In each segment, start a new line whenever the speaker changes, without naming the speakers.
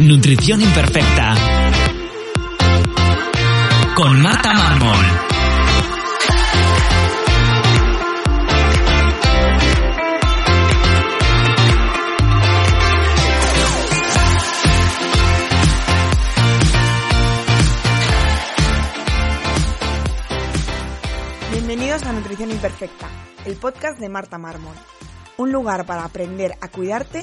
Nutrición Imperfecta. Con Marta Mármol.
Bienvenidos a Nutrición Imperfecta, el podcast de Marta Mármol. Un lugar para aprender a cuidarte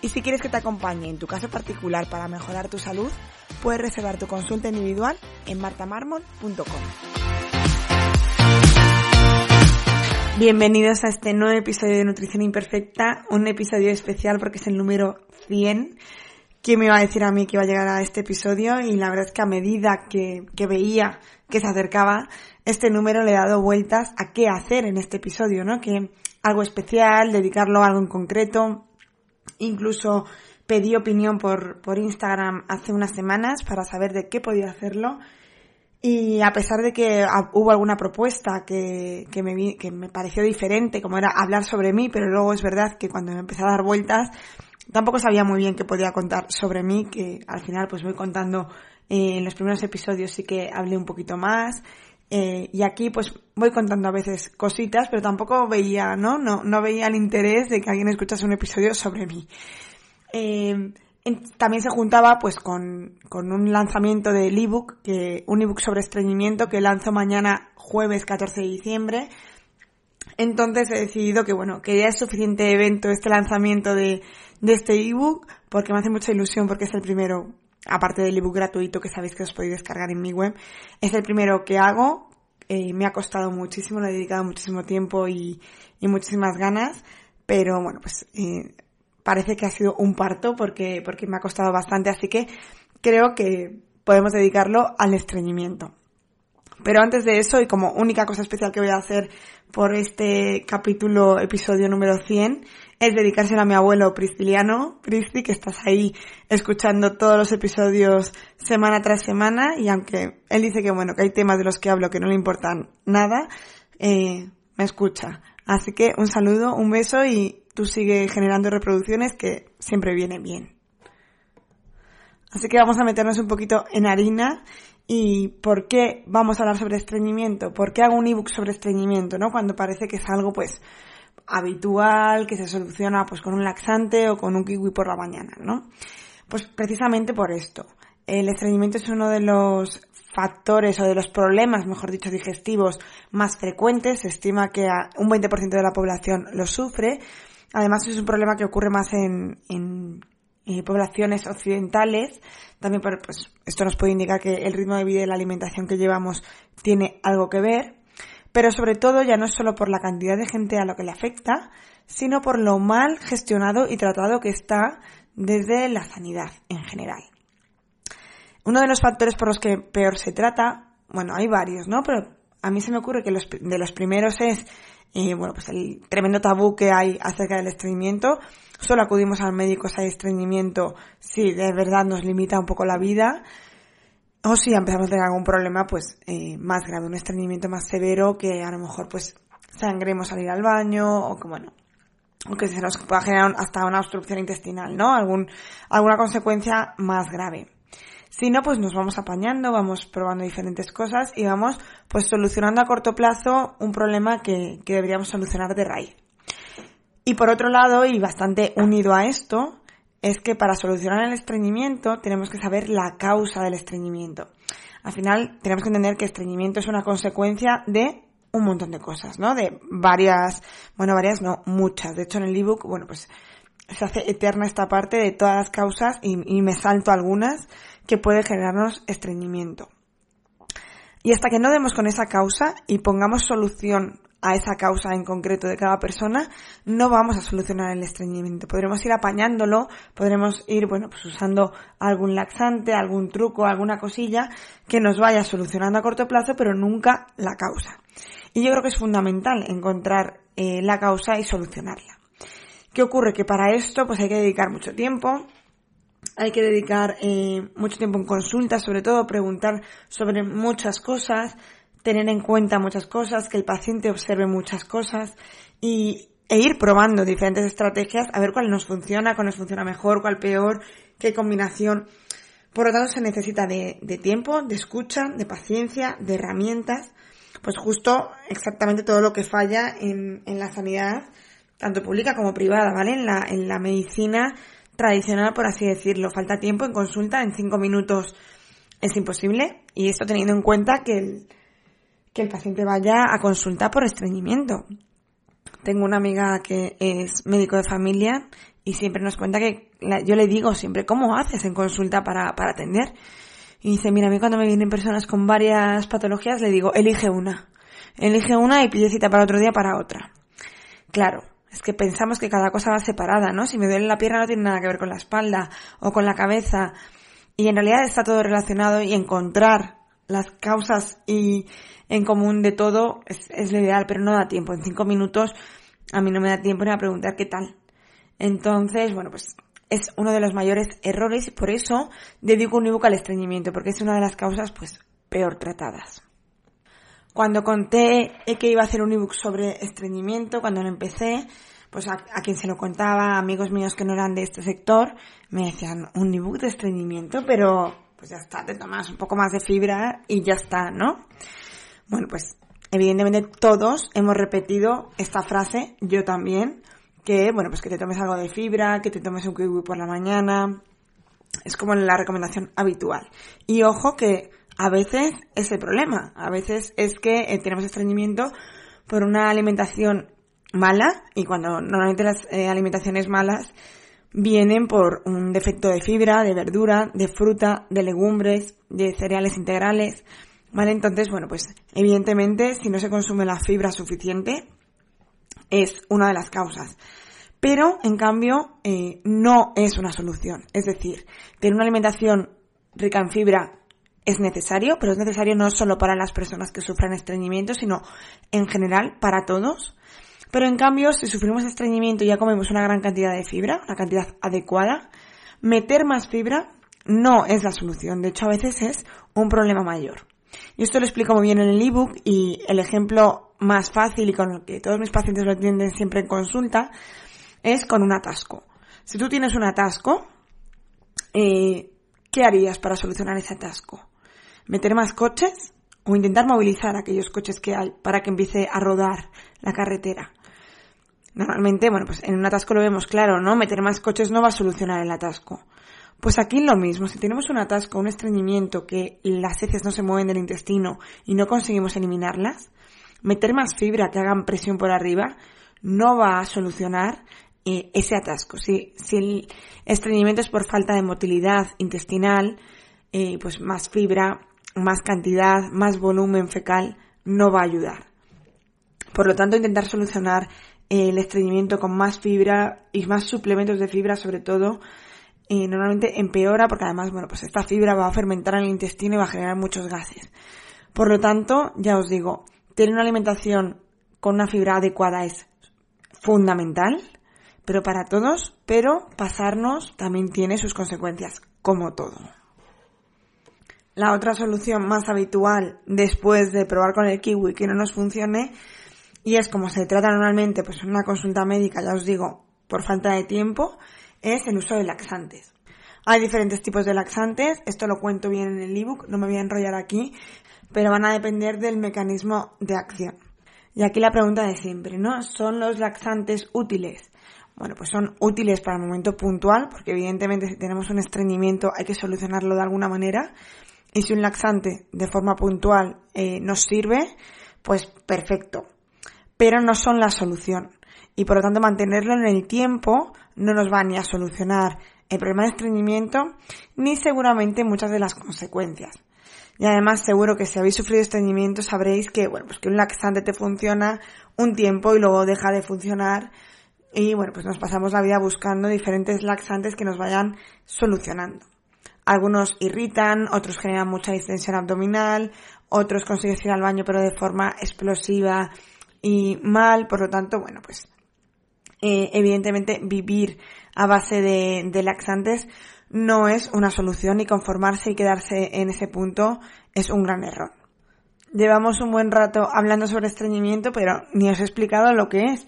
Y si quieres que te acompañe en tu caso particular para mejorar tu salud, puedes reservar tu consulta individual en martamarmol.com. Bienvenidos a este nuevo episodio de Nutrición Imperfecta, un episodio especial porque es el número 100 quién me iba a decir a mí que iba a llegar a este episodio y la verdad es que a medida que, que veía que se acercaba este número le he dado vueltas a qué hacer en este episodio, ¿no? Que algo especial, dedicarlo a algo en concreto, incluso pedí opinión por, por Instagram hace unas semanas para saber de qué podía hacerlo y a pesar de que hubo alguna propuesta que, que, me, que me pareció diferente, como era hablar sobre mí, pero luego es verdad que cuando me empecé a dar vueltas Tampoco sabía muy bien qué podía contar sobre mí, que al final pues voy contando eh, en los primeros episodios sí que hablé un poquito más. Eh, y aquí pues voy contando a veces cositas, pero tampoco veía, ¿no? No, no veía el interés de que alguien escuchase un episodio sobre mí. Eh, también se juntaba pues con, con un lanzamiento del ebook, que, un ebook sobre estreñimiento que lanzo mañana jueves 14 de diciembre. Entonces he decidido que bueno, que ya es suficiente evento este lanzamiento de, de este ebook porque me hace mucha ilusión porque es el primero, aparte del ebook gratuito que sabéis que os podéis descargar en mi web, es el primero que hago. Eh, me ha costado muchísimo, le he dedicado muchísimo tiempo y, y muchísimas ganas, pero bueno, pues eh, parece que ha sido un parto porque, porque me ha costado bastante, así que creo que podemos dedicarlo al estreñimiento. Pero antes de eso, y como única cosa especial que voy a hacer por este capítulo, episodio número 100, es dedicárselo a mi abuelo Prisciliano, Pristi, que estás ahí escuchando todos los episodios semana tras semana, y aunque él dice que bueno, que hay temas de los que hablo que no le importan nada, eh, me escucha. Así que un saludo, un beso y tú sigue generando reproducciones que siempre viene bien. Así que vamos a meternos un poquito en harina y por qué vamos a hablar sobre estreñimiento, por qué hago un ebook sobre estreñimiento, ¿no? Cuando parece que es algo pues habitual, que se soluciona pues con un laxante o con un kiwi por la mañana, ¿no? Pues precisamente por esto. El estreñimiento es uno de los factores o de los problemas, mejor dicho, digestivos más frecuentes. Se estima que un 20% de la población lo sufre. Además es un problema que ocurre más en, en, en poblaciones occidentales. También pues, esto nos puede indicar que el ritmo de vida y la alimentación que llevamos tiene algo que ver pero sobre todo ya no es solo por la cantidad de gente a lo que le afecta, sino por lo mal gestionado y tratado que está desde la sanidad en general. Uno de los factores por los que peor se trata, bueno, hay varios, ¿no? Pero a mí se me ocurre que los, de los primeros es, eh, bueno, pues el tremendo tabú que hay acerca del estreñimiento. Solo acudimos al médico si hay estreñimiento si de verdad nos limita un poco la vida o si empezamos a tener algún problema pues eh, más grave, un estreñimiento más severo que a lo mejor pues sangremos al ir al baño o que bueno, o que se nos pueda generar hasta una obstrucción intestinal, ¿no? Algún, alguna consecuencia más grave. Si no, pues nos vamos apañando, vamos probando diferentes cosas y vamos pues solucionando a corto plazo un problema que, que deberíamos solucionar de raíz. Y por otro lado, y bastante unido a esto, es que para solucionar el estreñimiento tenemos que saber la causa del estreñimiento. Al final tenemos que entender que estreñimiento es una consecuencia de un montón de cosas, ¿no? De varias, bueno, varias no, muchas. De hecho en el ebook, bueno, pues se hace eterna esta parte de todas las causas y, me salto algunas que puede generarnos estreñimiento. Y hasta que no demos con esa causa y pongamos solución a esa causa en concreto de cada persona, no vamos a solucionar el estreñimiento. Podremos ir apañándolo, podremos ir, bueno, pues usando algún laxante, algún truco, alguna cosilla que nos vaya solucionando a corto plazo, pero nunca la causa. Y yo creo que es fundamental encontrar eh, la causa y solucionarla. ¿Qué ocurre? Que para esto pues hay que dedicar mucho tiempo, hay que dedicar eh, mucho tiempo en consulta, sobre todo preguntar sobre muchas cosas, tener en cuenta muchas cosas, que el paciente observe muchas cosas y, e ir probando diferentes estrategias a ver cuál nos funciona, cuál nos funciona mejor, cuál peor, qué combinación. Por lo tanto, se necesita de, de tiempo, de escucha, de paciencia, de herramientas, pues justo exactamente todo lo que falla en, en la sanidad, tanto pública como privada, ¿vale? En la, en la medicina tradicional, por así decirlo. Falta tiempo en consulta, en cinco minutos es imposible, y esto teniendo en cuenta que el, que el paciente vaya a consulta por estreñimiento. Tengo una amiga que es médico de familia y siempre nos cuenta que yo le digo siempre, ¿cómo haces en consulta para, para atender? Y dice, mira, a mí cuando me vienen personas con varias patologías, le digo, elige una. Elige una y pide cita para otro día para otra. Claro, es que pensamos que cada cosa va separada, ¿no? Si me duele la pierna no tiene nada que ver con la espalda o con la cabeza. Y en realidad está todo relacionado y encontrar las causas y en común de todo es, lo ideal, pero no da tiempo. En cinco minutos a mí no me da tiempo ni a preguntar qué tal. Entonces, bueno, pues es uno de los mayores errores y por eso dedico un ebook al estreñimiento, porque es una de las causas pues peor tratadas. Cuando conté que iba a hacer un ebook sobre estreñimiento, cuando lo empecé, pues a, quien se lo contaba, amigos míos que no eran de este sector, me decían, un ebook de estreñimiento, pero pues ya está, te tomas un poco más de fibra y ya está, ¿no? Bueno, pues evidentemente todos hemos repetido esta frase, yo también, que, bueno, pues que te tomes algo de fibra, que te tomes un kiwi por la mañana. Es como la recomendación habitual. Y ojo que a veces es el problema. A veces es que eh, tenemos estreñimiento por una alimentación mala y cuando normalmente las eh, alimentaciones malas vienen por un defecto de fibra, de verdura, de fruta, de legumbres, de cereales integrales. ¿Vale? Entonces, bueno, pues evidentemente si no se consume la fibra suficiente, es una de las causas. Pero, en cambio, eh, no es una solución. Es decir, tener una alimentación rica en fibra es necesario, pero es necesario no solo para las personas que sufran estreñimiento, sino en general para todos. Pero en cambio, si sufrimos estreñimiento y ya comemos una gran cantidad de fibra, una cantidad adecuada, meter más fibra no es la solución. De hecho, a veces es un problema mayor. Y esto lo explico muy bien en el ebook y el ejemplo más fácil y con el que todos mis pacientes lo entienden siempre en consulta es con un atasco. Si tú tienes un atasco, eh, ¿qué harías para solucionar ese atasco? ¿Meter más coches o intentar movilizar aquellos coches que hay para que empiece a rodar la carretera? Normalmente, bueno, pues en un atasco lo vemos claro, ¿no? Meter más coches no va a solucionar el atasco. Pues aquí lo mismo, si tenemos un atasco, un estreñimiento, que las heces no se mueven del intestino y no conseguimos eliminarlas, meter más fibra que hagan presión por arriba no va a solucionar eh, ese atasco. Si, si, el estreñimiento es por falta de motilidad intestinal, eh, pues más fibra, más cantidad, más volumen fecal no va a ayudar. Por lo tanto, intentar solucionar el estreñimiento con más fibra y más suplementos de fibra sobre todo normalmente empeora porque además, bueno, pues esta fibra va a fermentar en el intestino y va a generar muchos gases. Por lo tanto, ya os digo, tener una alimentación con una fibra adecuada es fundamental, pero para todos, pero pasarnos también tiene sus consecuencias, como todo. La otra solución más habitual después de probar con el kiwi que no nos funcione, y es como se trata normalmente, pues en una consulta médica, ya os digo, por falta de tiempo, es el uso de laxantes. Hay diferentes tipos de laxantes, esto lo cuento bien en el ebook, no me voy a enrollar aquí, pero van a depender del mecanismo de acción. Y aquí la pregunta de siempre, ¿no? ¿Son los laxantes útiles? Bueno, pues son útiles para el momento puntual, porque evidentemente si tenemos un estreñimiento hay que solucionarlo de alguna manera. Y si un laxante de forma puntual eh, nos sirve, pues perfecto. Pero no son la solución. Y por lo tanto mantenerlo en el tiempo no nos va ni a solucionar el problema de estreñimiento ni seguramente muchas de las consecuencias. Y además seguro que si habéis sufrido estreñimiento sabréis que, bueno, pues que un laxante te funciona un tiempo y luego deja de funcionar y bueno, pues nos pasamos la vida buscando diferentes laxantes que nos vayan solucionando. Algunos irritan, otros generan mucha distensión abdominal, otros consigues ir al baño pero de forma explosiva y mal, por lo tanto, bueno, pues eh, evidentemente vivir a base de, de laxantes no es una solución y conformarse y quedarse en ese punto es un gran error. Llevamos un buen rato hablando sobre estreñimiento, pero ni os he explicado lo que es.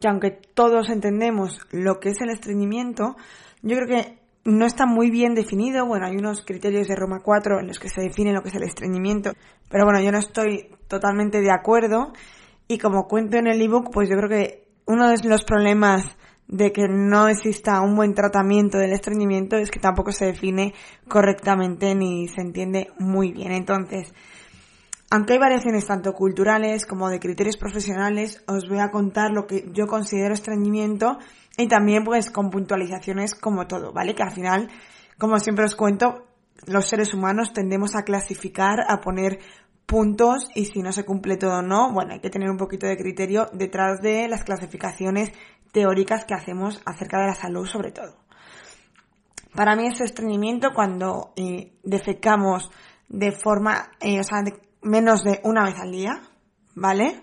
Que aunque todos entendemos lo que es el estreñimiento, yo creo que no está muy bien definido. Bueno, hay unos criterios de Roma 4 en los que se define lo que es el estreñimiento, pero bueno, yo no estoy totalmente de acuerdo. Y como cuento en el ebook, pues yo creo que uno de los problemas de que no exista un buen tratamiento del estreñimiento es que tampoco se define correctamente ni se entiende muy bien. Entonces, aunque hay variaciones tanto culturales como de criterios profesionales, os voy a contar lo que yo considero estreñimiento y también pues con puntualizaciones como todo, ¿vale? Que al final, como siempre os cuento, los seres humanos tendemos a clasificar, a poner puntos y si no se cumple todo o no, bueno, hay que tener un poquito de criterio detrás de las clasificaciones teóricas que hacemos acerca de la salud sobre todo. Para mí es estreñimiento cuando eh, defecamos de forma, eh, o sea, menos de una vez al día, ¿vale?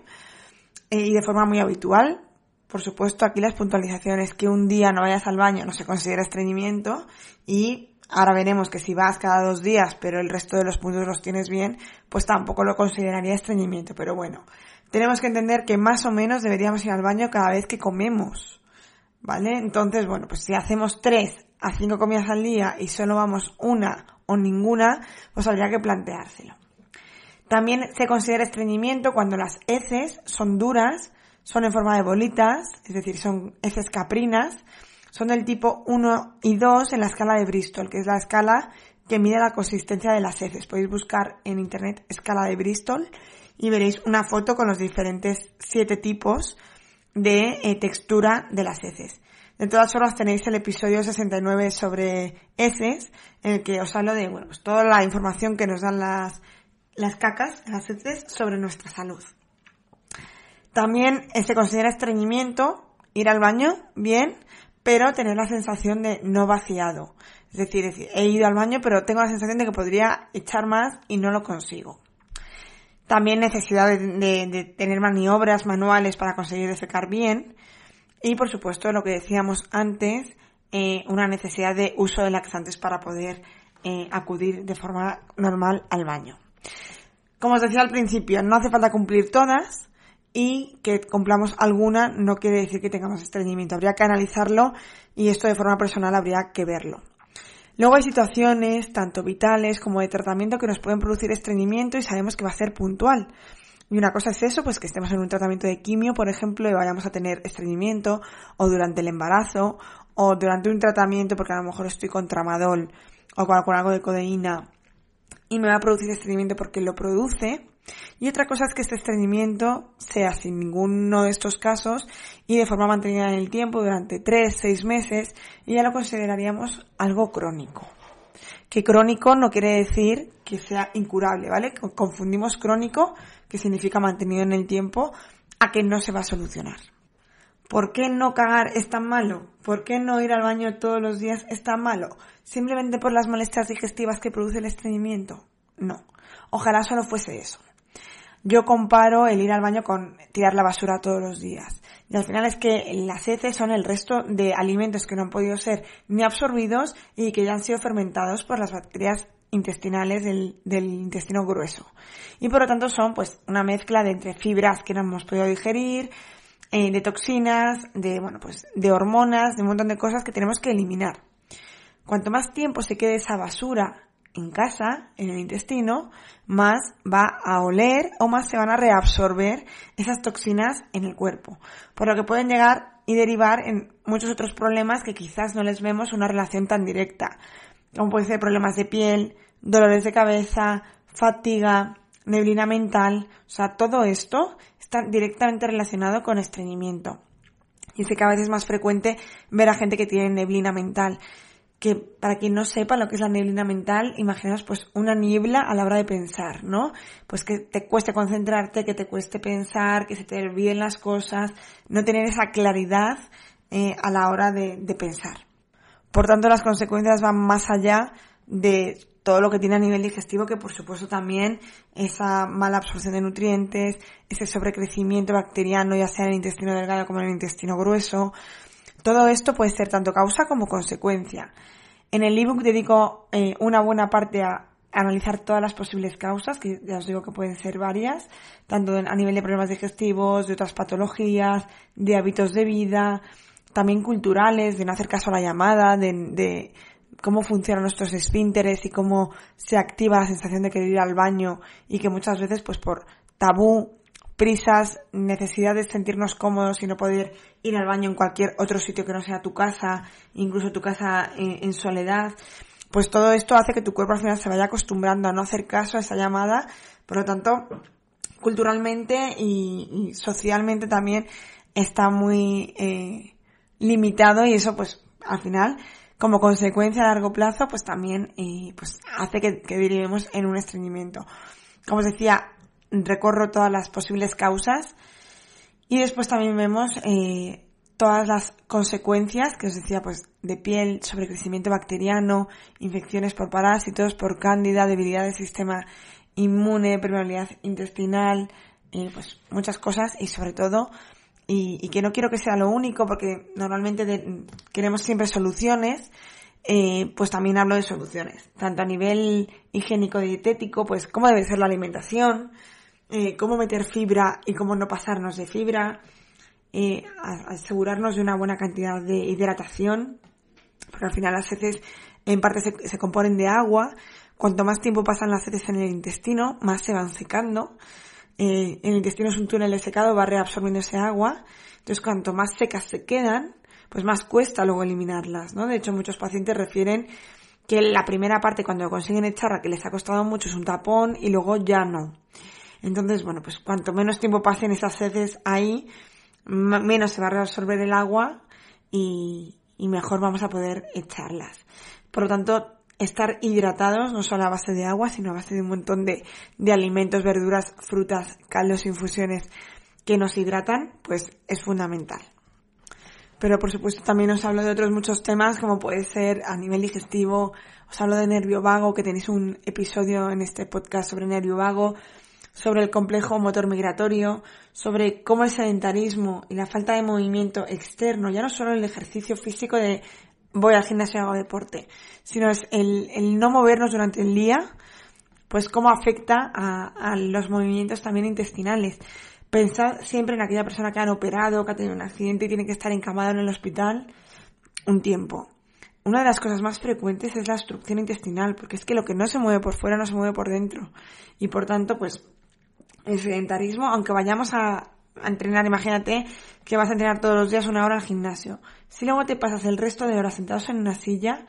Eh, y de forma muy habitual. Por supuesto, aquí las puntualizaciones que un día no vayas al baño no se considera estreñimiento y ahora veremos que si vas cada dos días pero el resto de los puntos los tienes bien, pues tampoco lo consideraría estreñimiento. Pero bueno, tenemos que entender que más o menos deberíamos ir al baño cada vez que comemos, ¿vale? Entonces, bueno, pues si hacemos tres a cinco comidas al día y solo vamos una o ninguna, pues habría que planteárselo. También se considera estreñimiento cuando las heces son duras, son en forma de bolitas, es decir, son heces caprinas, son del tipo 1 y 2 en la escala de Bristol, que es la escala que mide la consistencia de las heces. Podéis buscar en internet escala de Bristol y veréis una foto con los diferentes siete tipos de eh, textura de las heces. De todas formas tenéis el episodio 69 sobre heces, en el que os hablo de bueno, pues toda la información que nos dan las las cacas, las heces, sobre nuestra salud. También eh, se considera estreñimiento ir al baño, bien, pero tener la sensación de no vaciado. Es decir, he ido al baño, pero tengo la sensación de que podría echar más y no lo consigo. También necesidad de, tener maniobras manuales para conseguir defecar bien. Y por supuesto, lo que decíamos antes, eh, una necesidad de uso de laxantes para poder eh, acudir de forma normal al baño. Como os decía al principio, no hace falta cumplir todas y que cumplamos alguna no quiere decir que tengamos estreñimiento. Habría que analizarlo y esto de forma personal habría que verlo. Luego hay situaciones, tanto vitales como de tratamiento, que nos pueden producir estreñimiento y sabemos que va a ser puntual. Y una cosa es eso, pues que estemos en un tratamiento de quimio, por ejemplo, y vayamos a tener estreñimiento, o durante el embarazo, o durante un tratamiento, porque a lo mejor estoy con tramadol o con algo de codeína y me va a producir estreñimiento porque lo produce. Y otra cosa es que este estreñimiento sea sin ninguno de estos casos y de forma mantenida en el tiempo durante 3, 6 meses y ya lo consideraríamos algo crónico. Que crónico no quiere decir que sea incurable, ¿vale? Confundimos crónico, que significa mantenido en el tiempo, a que no se va a solucionar. ¿Por qué no cagar es tan malo? ¿Por qué no ir al baño todos los días es tan malo? simplemente por las molestias digestivas que produce el estreñimiento. No. Ojalá solo fuese eso. Yo comparo el ir al baño con tirar la basura todos los días. Y al final es que las heces son el resto de alimentos que no han podido ser ni absorbidos y que ya han sido fermentados por las bacterias intestinales del, intestino grueso. Y por lo tanto son pues una mezcla de entre fibras que no hemos podido digerir, eh, de toxinas, de bueno pues de hormonas, de un montón de cosas que tenemos que eliminar. Cuanto más tiempo se quede esa basura en casa, en el intestino, más va a oler o más se van a reabsorber esas toxinas en el cuerpo. Por lo que pueden llegar y derivar en muchos otros problemas que quizás no les vemos una relación tan directa. Como pueden ser problemas de piel, dolores de cabeza, fatiga, neblina mental. O sea, todo esto está directamente relacionado con estreñimiento. Y sé que a veces es más frecuente ver a gente que tiene neblina mental. Que para quien no sepa lo que es la neblina mental, imaginaos pues una niebla a la hora de pensar, ¿no? Pues que te cueste concentrarte, que te cueste pensar, que se te olviden las cosas, no tener esa claridad eh, a la hora de, de pensar. Por tanto, las consecuencias van más allá de todo lo que tiene a nivel digestivo, que por supuesto también esa mala absorción de nutrientes, ese sobrecrecimiento bacteriano, ya sea en el intestino delgado como en el intestino grueso, todo esto puede ser tanto causa como consecuencia. En el ebook dedico eh, una buena parte a analizar todas las posibles causas, que ya os digo que pueden ser varias, tanto a nivel de problemas digestivos, de otras patologías, de hábitos de vida, también culturales, de no hacer caso a la llamada, de, de cómo funcionan nuestros esfínteres y cómo se activa la sensación de querer ir al baño y que muchas veces pues por tabú prisas, necesidad de sentirnos cómodos y no poder ir al baño en cualquier otro sitio que no sea tu casa, incluso tu casa en, soledad, pues todo esto hace que tu cuerpo al final se vaya acostumbrando a no hacer caso a esa llamada, por lo tanto, culturalmente y, socialmente también está muy eh, limitado y eso pues al final como consecuencia a largo plazo pues también eh, pues hace que, que en un estreñimiento. Como os decía, recorro todas las posibles causas y después también vemos eh, todas las consecuencias que os decía pues de piel, sobrecrecimiento bacteriano, infecciones por parásitos, por cándida, debilidad del sistema inmune, permeabilidad intestinal, eh, pues muchas cosas y sobre todo y, que no quiero que sea lo único porque normalmente queremos siempre soluciones eh, pues también hablo de soluciones, tanto a nivel higiénico dietético, pues cómo debe ser la alimentación, eh, cómo meter fibra y cómo no pasarnos de fibra, eh, asegurarnos de una buena cantidad de hidratación, porque al final las heces en parte se, componen de agua, cuanto más tiempo pasan las heces en el intestino, más se van secando, eh, el intestino es un túnel de secado, va reabsorbiendo ese agua, entonces cuanto más secas se quedan, pues más cuesta luego eliminarlas, ¿no? De hecho, muchos pacientes refieren que la primera parte cuando consiguen echar, que les ha costado mucho, es un tapón y luego ya no. Entonces, bueno, pues cuanto menos tiempo pasen esas heces ahí, menos se va a reabsorber el agua y, mejor vamos a poder echarlas. Por lo tanto, estar hidratados no solo a base de agua, sino a base de un montón de, de alimentos, verduras, frutas, caldos, infusiones que nos hidratan, pues es fundamental. Pero por supuesto también os hablo de otros muchos temas como puede ser a nivel digestivo, os hablo de nervio vago, que tenéis un episodio en este podcast sobre nervio vago, sobre el complejo motor migratorio, sobre cómo el sedentarismo y la falta de movimiento externo, ya no solo el ejercicio físico de voy al gimnasio y hago deporte, sino es el, no movernos durante el día, pues cómo afecta a, los movimientos también intestinales. Pensad siempre en aquella persona que han operado, que ha tenido un accidente y tiene que estar encamado en el hospital un tiempo. Una de las cosas más frecuentes es la obstrucción intestinal, porque es que lo que no se mueve por fuera no se mueve por dentro. Y por tanto, pues el sedentarismo, aunque vayamos a, entrenar, imagínate que vas a entrenar todos los días una hora al gimnasio. Si luego te pasas el resto de horas sentados en una silla,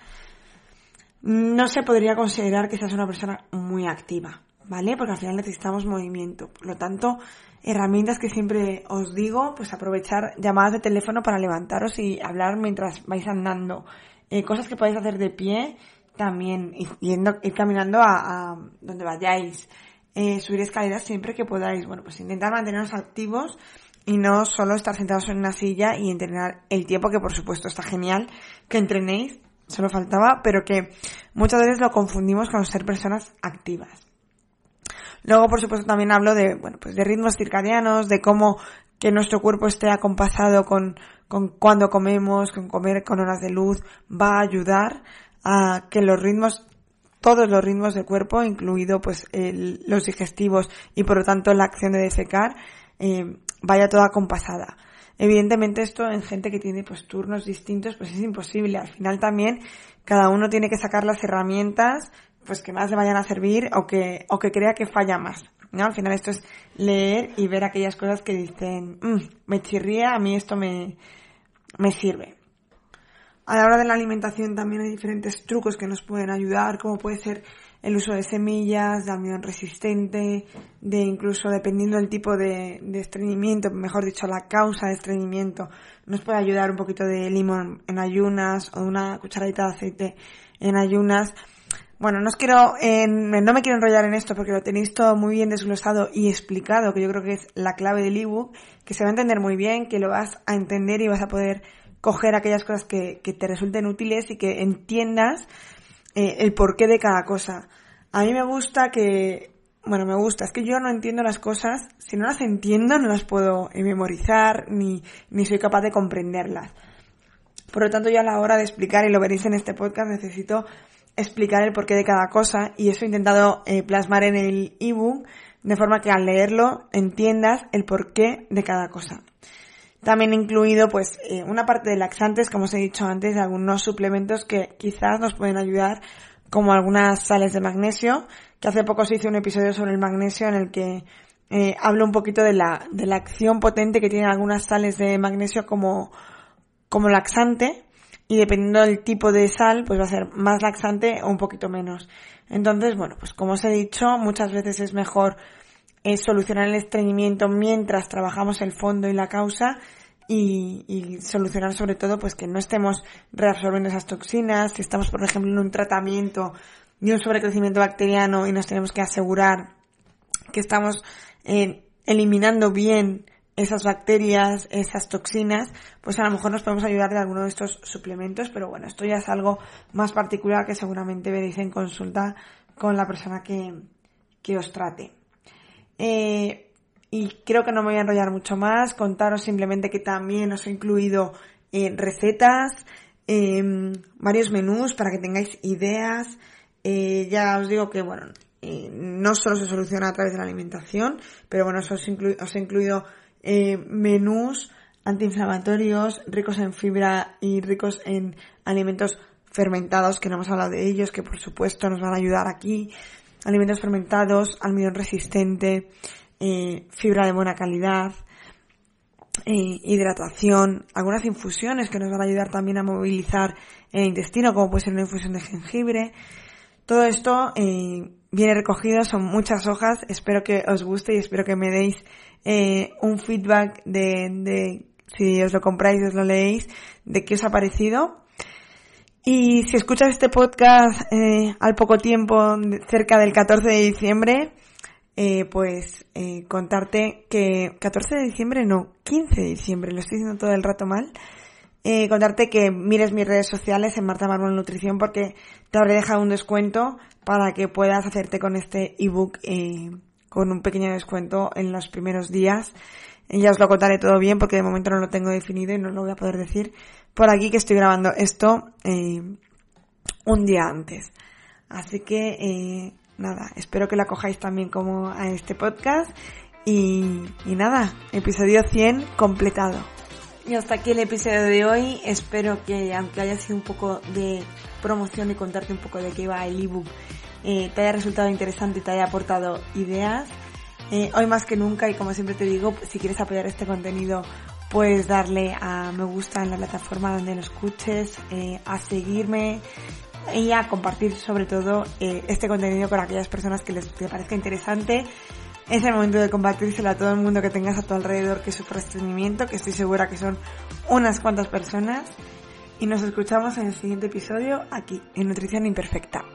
no se podría considerar que seas una persona muy activa, ¿vale? Porque al final necesitamos movimiento. Por lo tanto, herramientas que siempre os digo, pues aprovechar llamadas de teléfono para levantaros y hablar mientras vais andando. Eh, cosas que podéis hacer de pie, también yendo, ir caminando a donde vayáis eh, subir escaleras siempre que podáis. Bueno, pues intentar manteneros activos y no solo estar sentados en una silla y entrenar el tiempo, que por supuesto está genial que entrenéis, solo faltaba, pero que muchas veces lo confundimos con ser personas activas. Luego, por supuesto, también hablo de, bueno, pues de ritmos circadianos, de cómo que nuestro cuerpo esté acompasado con, con cuando comemos, con comer con horas de luz, va a ayudar a que los ritmos todos los ritmos del cuerpo, incluido pues los digestivos y por lo tanto la acción de defecar, eh, vaya toda compasada. Evidentemente esto en gente que tiene pues turnos distintos pues es imposible. Al final también cada uno tiene que sacar las herramientas pues que más le vayan a servir o que, o que crea que falla más. ¿no? Al final esto es leer y ver aquellas cosas que dicen, mm, me chirría, a mí esto me, me sirve. A la hora de la alimentación también hay diferentes trucos que nos pueden ayudar, como puede ser el uso de semillas, de almidón resistente, de incluso dependiendo del tipo de, de estreñimiento, mejor dicho, la causa de estreñimiento, nos puede ayudar un poquito de limón en ayunas o una cucharadita de aceite en ayunas. Bueno, no os quiero, no me quiero enrollar en esto porque lo tenéis todo muy bien desglosado y explicado, que yo creo que es la clave del ebook, que se va a entender muy bien, que lo vas a entender y vas a poder coger aquellas cosas que, te resulten útiles y que entiendas eh, el porqué de cada cosa. A mí me gusta que, bueno, me gusta, es que yo no entiendo las cosas, si no las entiendo no las puedo memorizar ni, ni soy capaz de comprenderlas. Por lo tanto, yo a la hora de explicar, y lo veréis en este podcast, necesito explicar el porqué de cada cosa y eso he intentado eh, plasmar en el ebook de forma que al leerlo entiendas el porqué de cada cosa. También incluido pues eh, una parte de laxantes, como os he dicho antes, de algunos suplementos que quizás nos pueden ayudar, como algunas sales de magnesio, que hace poco se hizo un episodio sobre el magnesio en el que eh, hablo un poquito de la, de la acción potente que tienen algunas sales de magnesio como, como laxante y dependiendo del tipo de sal, pues va a ser más laxante o un poquito menos. Entonces, bueno, pues como os he dicho, muchas veces es mejor eh, solucionar el estreñimiento mientras trabajamos el fondo y la causa y, y, solucionar sobre todo pues que no estemos reabsorbiendo esas toxinas, si estamos por ejemplo en un tratamiento de un sobrecrecimiento bacteriano y nos tenemos que asegurar que estamos eh, eliminando bien esas bacterias, esas toxinas, pues a lo mejor nos podemos ayudar de alguno de estos suplementos, pero bueno, esto ya es algo más particular que seguramente veréis en consulta con la persona que, que os trate. Eh, y creo que no me voy a enrollar mucho más, contaros simplemente que también os he incluido eh, recetas, em, varios menús para que tengáis ideas. Eh, ya os digo que, bueno, no solo se soluciona a través de la alimentación, pero bueno, os, os he incluido menús antiinflamatorios ricos en fibra y ricos en alimentos fermentados, que no hemos hablado de ellos, que por supuesto nos van a ayudar aquí. Alimentos fermentados, almidón resistente, eh, fibra de buena calidad, eh, hidratación, algunas infusiones que nos van a ayudar también a movilizar el intestino, como puede ser una infusión de jengibre. Todo esto eh, viene recogido, son muchas hojas, espero que os guste y espero que me deis un feedback de, de, si os lo compráis, os lo leéis, de qué os ha parecido. Y si escuchas este podcast eh, al poco tiempo, cerca del 14 de diciembre, eh, pues eh, contarte que 14 de diciembre no, 15 de diciembre, lo estoy diciendo todo el rato mal. Eh, contarte que mires mis redes sociales en Marta Mármol Nutrición porque te habré dejado un descuento para que puedas hacerte con este ebook eh, con un pequeño descuento en los primeros días. Ya os lo contaré todo bien porque de momento no lo tengo definido y no lo voy a poder decir por aquí que estoy grabando esto eh, un día antes. Así que eh, nada, espero que la cojáis también como a este podcast y, y nada, episodio 100 completado. Y hasta aquí el episodio de hoy. Espero que aunque haya sido un poco de promoción y contarte un poco de qué va el ebook eh, te haya resultado interesante y te haya aportado ideas. Eh, hoy más que nunca y como siempre te digo, si quieres apoyar este contenido puedes darle a me gusta en la plataforma donde lo escuches, eh, a seguirme y a compartir sobre todo este contenido con aquellas personas que les parezca interesante. Es el momento de compartírselo a todo el mundo que tengas a tu alrededor que sufre estreñimiento, que estoy segura que son unas cuantas personas. Y nos escuchamos en el siguiente episodio aquí, en Nutrición Imperfecta.